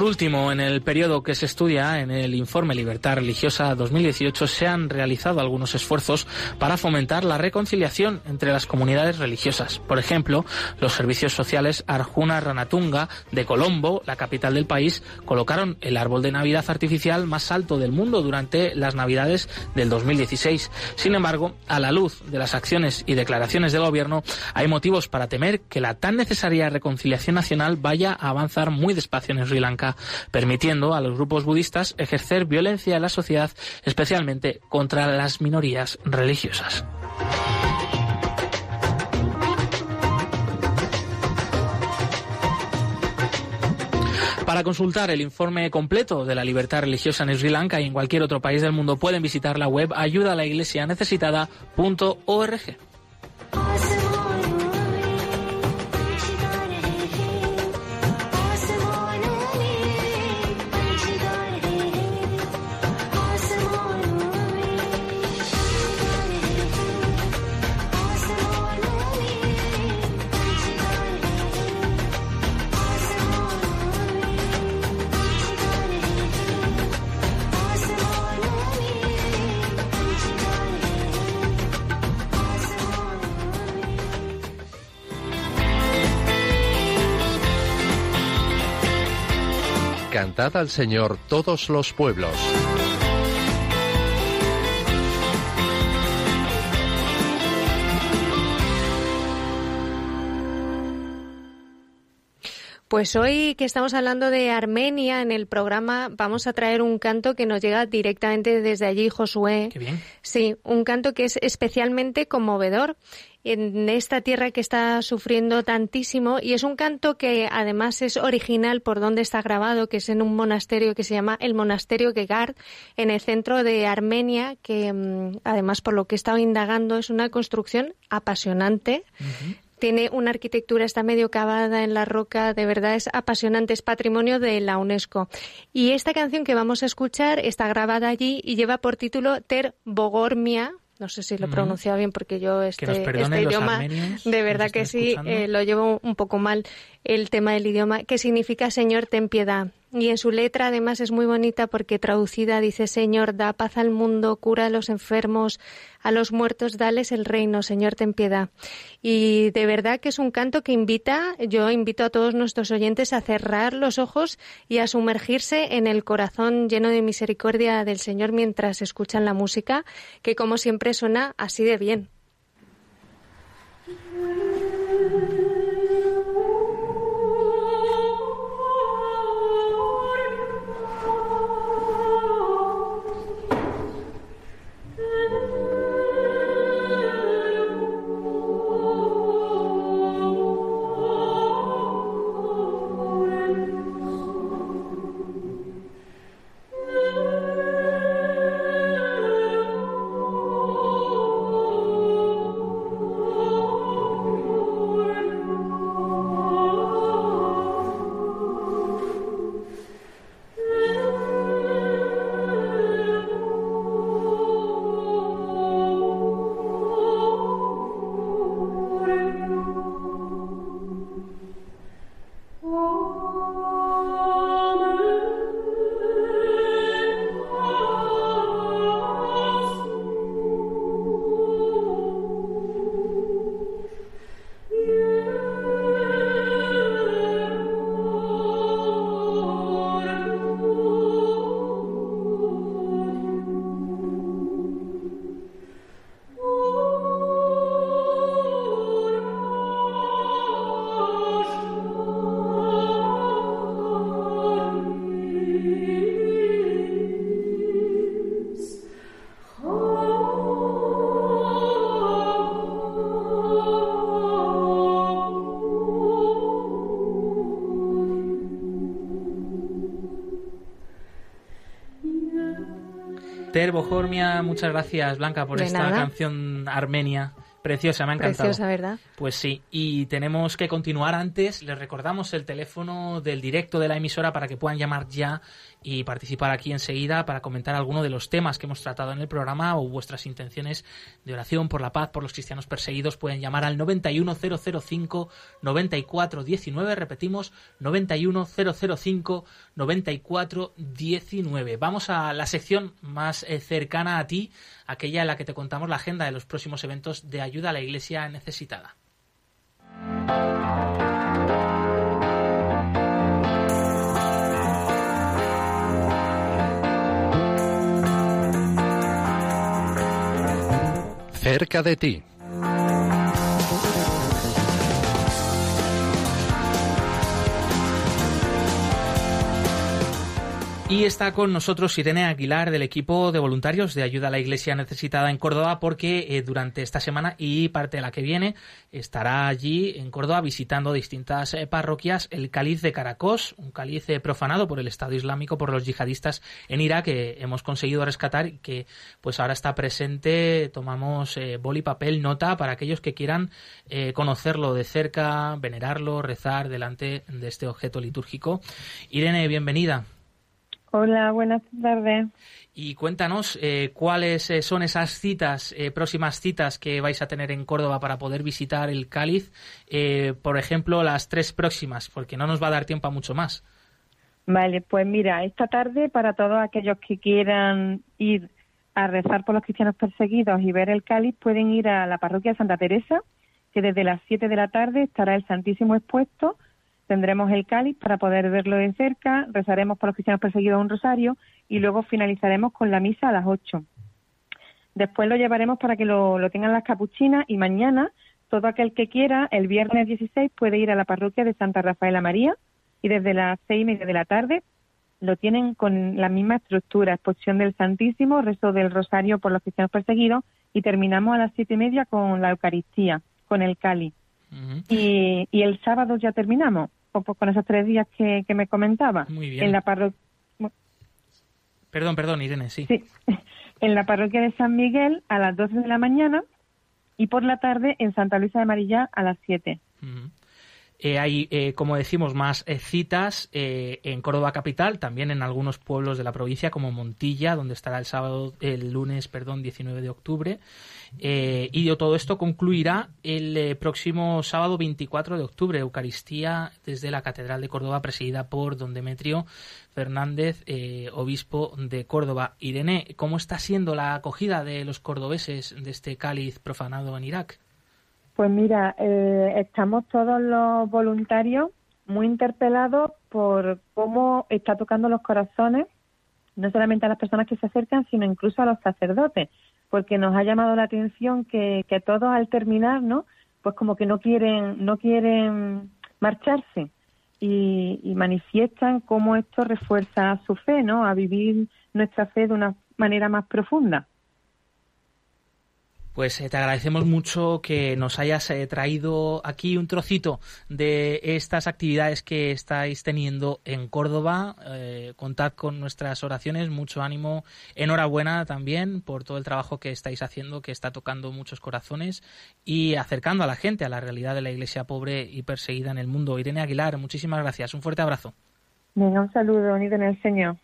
Por último, en el periodo que se estudia, en el informe Libertad Religiosa 2018, se han realizado algunos esfuerzos para fomentar la reconciliación entre las comunidades religiosas. Por ejemplo, los servicios sociales Arjuna Ranatunga de Colombo, la capital del país, colocaron el árbol de Navidad artificial más alto del mundo durante las Navidades del 2016. Sin embargo, a la luz de las acciones y declaraciones del gobierno, hay motivos para temer que la tan necesaria reconciliación nacional vaya a avanzar muy despacio en Sri Lanka permitiendo a los grupos budistas ejercer violencia en la sociedad, especialmente contra las minorías religiosas. Para consultar el informe completo de la libertad religiosa en Sri Lanka y en cualquier otro país del mundo pueden visitar la web ayudalaiglesianecesitada.org. Cantad al Señor todos los pueblos. Pues hoy que estamos hablando de Armenia en el programa, vamos a traer un canto que nos llega directamente desde allí, Josué. Qué bien. Sí, un canto que es especialmente conmovedor en esta tierra que está sufriendo tantísimo y es un canto que además es original por donde está grabado, que es en un monasterio que se llama el Monasterio Gegard en el centro de Armenia, que mm, además por lo que he estado indagando es una construcción apasionante. Tiene una arquitectura, está medio cavada en la roca, de verdad es apasionante, es patrimonio de la UNESCO. Y esta canción que vamos a escuchar está grabada allí y lleva por título Ter Bogormia, no sé si lo he pronunciado bien porque yo este, este idioma, de verdad que sí, eh, lo llevo un poco mal el tema del idioma, que significa Señor, ten piedad. Y en su letra además es muy bonita porque traducida dice Señor, da paz al mundo, cura a los enfermos, a los muertos, dales el reino, Señor, ten piedad. Y de verdad que es un canto que invita, yo invito a todos nuestros oyentes a cerrar los ojos y a sumergirse en el corazón lleno de misericordia del Señor mientras escuchan la música, que como siempre suena así de bien. Terbo Bojormia, muchas gracias Blanca por esta canción armenia. Preciosa, me ha encantado. Preciosa, ¿verdad? Pues sí, y tenemos que continuar antes. Les recordamos el teléfono del directo de la emisora para que puedan llamar ya y participar aquí enseguida para comentar alguno de los temas que hemos tratado en el programa o vuestras intenciones de oración por la paz, por los cristianos perseguidos. Pueden llamar al 91005-9419. Repetimos, 91005-9419. Vamos a la sección más eh, cercana a ti, aquella en la que te contamos la agenda de los próximos eventos de ayuda a la iglesia necesitada. cerca de ti. Y está con nosotros Irene Aguilar del equipo de voluntarios de ayuda a la Iglesia necesitada en Córdoba porque eh, durante esta semana y parte de la que viene estará allí en Córdoba visitando distintas eh, parroquias el cáliz de Caracos, un cáliz eh, profanado por el Estado Islámico, por los yihadistas en Irak que hemos conseguido rescatar y que pues ahora está presente. Tomamos boli, papel, nota para aquellos que quieran conocerlo de cerca, venerarlo, rezar delante de este objeto litúrgico. Irene, bienvenida. Hola, buenas tardes. Y cuéntanos eh, cuáles eh, son esas citas, eh, próximas citas que vais a tener en Córdoba para poder visitar el cáliz. por ejemplo, las tres próximas, porque no nos va a dar tiempo a mucho más. Vale, pues mira, esta tarde para todos aquellos que quieran ir a rezar por los cristianos perseguidos y ver el cáliz, pueden ir a la parroquia Santa Teresa, que desde las 7 de la tarde estará el Santísimo expuesto tendremos el cáliz para poder verlo de cerca, rezaremos por los cristianos perseguidos un rosario y luego finalizaremos con la misa a las 8. Después lo llevaremos para que lo, tengan las capuchinas y mañana todo aquel que quiera, el viernes 16, puede ir a la parroquia de Santa Rafaela María y desde las seis y media de la tarde lo tienen con la misma estructura, exposición del Santísimo, rezo del Rosario por los cristianos perseguidos y terminamos a las siete y media con la Eucaristía. con el Cali. y, y, el sábado ya terminamos, pues, con esos tres días que, me comentaba. Muy bien. En la parroquia. Perdón, perdón, Irene, sí. Sí. En la parroquia de San Miguel a las 12 de la mañana y por la tarde en Santa Luisa de Marilla a las 7. Eh, hay, eh, como decimos, más eh, citas en Córdoba capital, también en algunos pueblos de la provincia, como Montilla, donde estará el sábado, el lunes, perdón, 19 de octubre. y todo esto concluirá el próximo sábado 24 de octubre, Eucaristía desde la Catedral de Córdoba, presidida por don Demetrio Fernández, obispo de Córdoba. Irene, ¿cómo está siendo la acogida de los cordobeses de este cáliz profanado en Irak? Pues mira, eh, estamos todos los voluntarios muy interpelados por cómo está tocando los corazones, no solamente a las personas que se acercan, sino incluso a los sacerdotes, porque nos ha llamado la atención que, todos al terminar, ¿no? Pues como que no quieren, no quieren marcharse y, y manifiestan cómo esto refuerza su fe, ¿no? A vivir nuestra fe de una manera más profunda. Pues eh, te agradecemos mucho que nos hayas eh, traído aquí un trocito de estas actividades que estáis teniendo en Córdoba. Eh, contad con nuestras oraciones, mucho ánimo. Enhorabuena también por todo el trabajo que estáis haciendo, que está tocando muchos corazones y acercando a la gente a la realidad de la iglesia pobre y perseguida en el mundo. Irene Aguilar, muchísimas gracias. Un fuerte abrazo. Un saludo, unido en el Señor.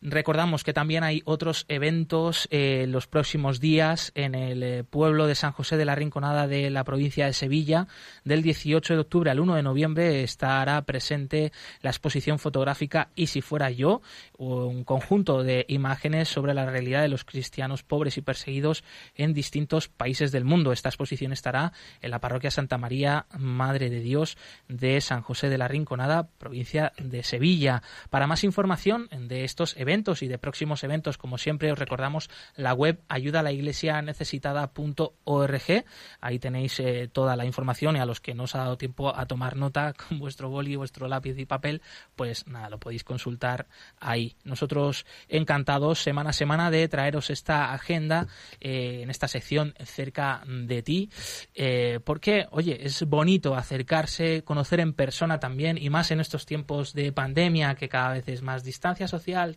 Recordamos que también hay otros eventos eh, los próximos días en el eh, pueblo de San José de la Rinconada de la provincia de Sevilla. Del 18 de octubre al 1 de noviembre estará presente la exposición fotográfica Y si fuera yo, un conjunto de imágenes sobre la realidad de los cristianos pobres y perseguidos en distintos países del mundo. Esta exposición estará en la parroquia Santa María, Madre de Dios de San José de la Rinconada, provincia de Sevilla. Para más información de estos eventos, y de próximos eventos, como siempre os recordamos la web ayuda la iglesia necesitada.org. Ahí tenéis eh, toda la información y a los que no os ha dado tiempo a tomar nota con vuestro boli, vuestro lápiz y papel, pues nada, lo podéis consultar ahí. Nosotros encantados semana a semana de traeros esta agenda eh, en esta sección cerca de ti, eh, porque, oye, es bonito acercarse, conocer en persona también y más en estos tiempos de pandemia que cada vez es más distancia social,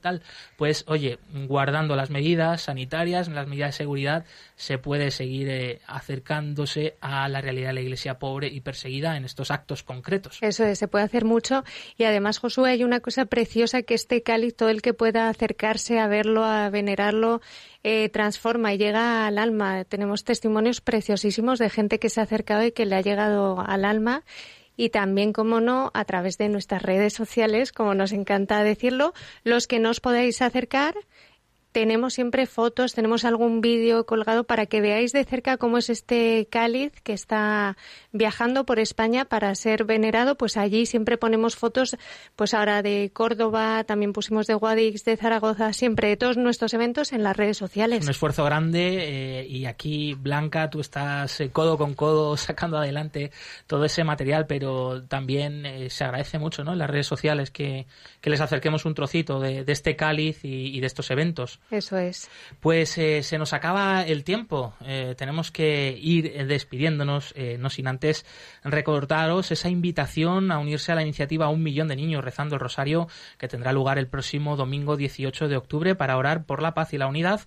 pues oye, guardando las medidas sanitarias, las medidas de seguridad, se puede seguir eh, acercándose a la realidad de la iglesia pobre y perseguida en estos actos concretos. Eso es, se puede hacer mucho y además, Josué, hay una cosa preciosa que este cáliz, todo el que pueda acercarse a verlo, a venerarlo, eh, transforma y llega al alma. Tenemos testimonios preciosísimos de gente que se ha acercado y que le ha llegado al alma y también, como no, a través de nuestras redes sociales, como nos encanta decirlo, los que nos podáis acercar tenemos siempre fotos, tenemos algún vídeo colgado para que veáis de cerca cómo es este cáliz que está viajando por España para ser venerado. Pues allí siempre ponemos fotos, pues ahora de Córdoba, también pusimos de Guadix, de Zaragoza, siempre de todos nuestros eventos en las redes sociales. Un esfuerzo grande eh, y aquí, Blanca, tú estás eh, codo con codo sacando adelante todo ese material, pero también eh, se agradece mucho ¿no? en las redes sociales que, les acerquemos un trocito de, este cáliz y de estos eventos. Eso es. Pues eh, se nos acaba el tiempo. Eh, tenemos que ir despidiéndonos, eh, no sin antes recordaros esa invitación a unirse a la iniciativa Un Millón de Niños Rezando el Rosario, que tendrá lugar el próximo domingo 18 de octubre para orar por la paz y la unidad.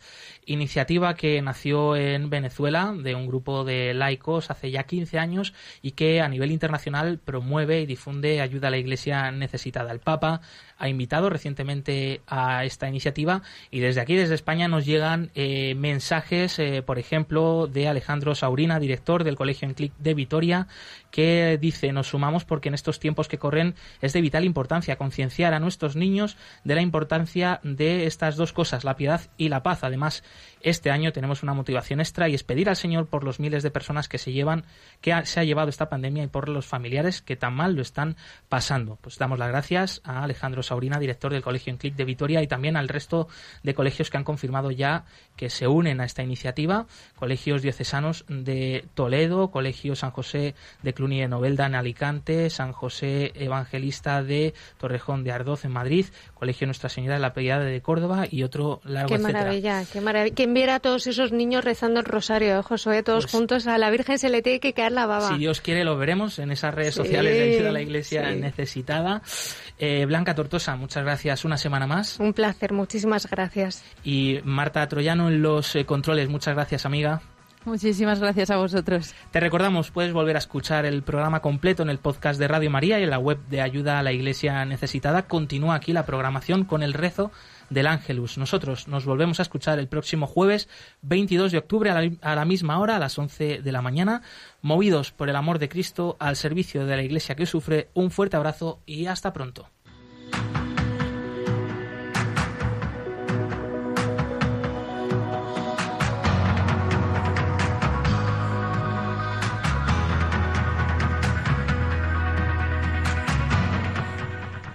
Iniciativa que nació en Venezuela de un grupo de laicos hace ya 15 años y que a nivel internacional promueve y difunde ayuda a la Iglesia necesitada. El Papa ha invitado recientemente a esta iniciativa y desde aquí, desde España, nos llegan eh, mensajes, eh, por ejemplo, de Alejandro Saurina, director del Colegio Enclic de Vitoria, que dice, nos sumamos porque en estos tiempos que corren es de vital importancia concienciar a nuestros niños de la importancia de estas dos cosas, la piedad y la paz. Además, este año tenemos una motivación extra y es pedir al Señor por los miles de personas que se llevan, que se ha llevado esta pandemia y por los familiares que tan mal lo están pasando. Pues damos las gracias a Alejandro Saurina, director del Colegio Enclic de Vitoria y también al resto de colegios que han confirmado ya que se unen a esta iniciativa, colegios diocesanos de Toledo, Colegio San José de Cluny de Novelda en Alicante, San José Evangelista de Torrejón de Ardoz en Madrid, Colegio Nuestra Señora de la Piedad de Córdoba y otro largo Qué maravilla, qué maravilla. Quien viera a todos esos niños rezando el rosario, ¿eh, Josué, todos Pues juntos, a la Virgen se le tiene que caer la baba. Si Dios quiere, lo veremos en esas redes Sí, sociales de Ayuda a la Iglesia sí. Necesitada. Eh, Blanca Tortosa, muchas gracias una semana más. Un placer, muchísimas gracias. Y Marta Troyano en los eh, controles, muchas gracias, amiga. Muchísimas gracias a vosotros. Te recordamos, puedes volver a escuchar el programa completo en el podcast de Radio María y en la web de Ayuda a la Iglesia Necesitada. Continúa aquí la programación con el rezo del Ángelus. Nosotros nos volvemos a escuchar el próximo jueves 22 de octubre a la, a la misma hora, a las 11 de la mañana, movidos por el amor de Cristo al servicio de la Iglesia que sufre. Un fuerte abrazo y hasta pronto.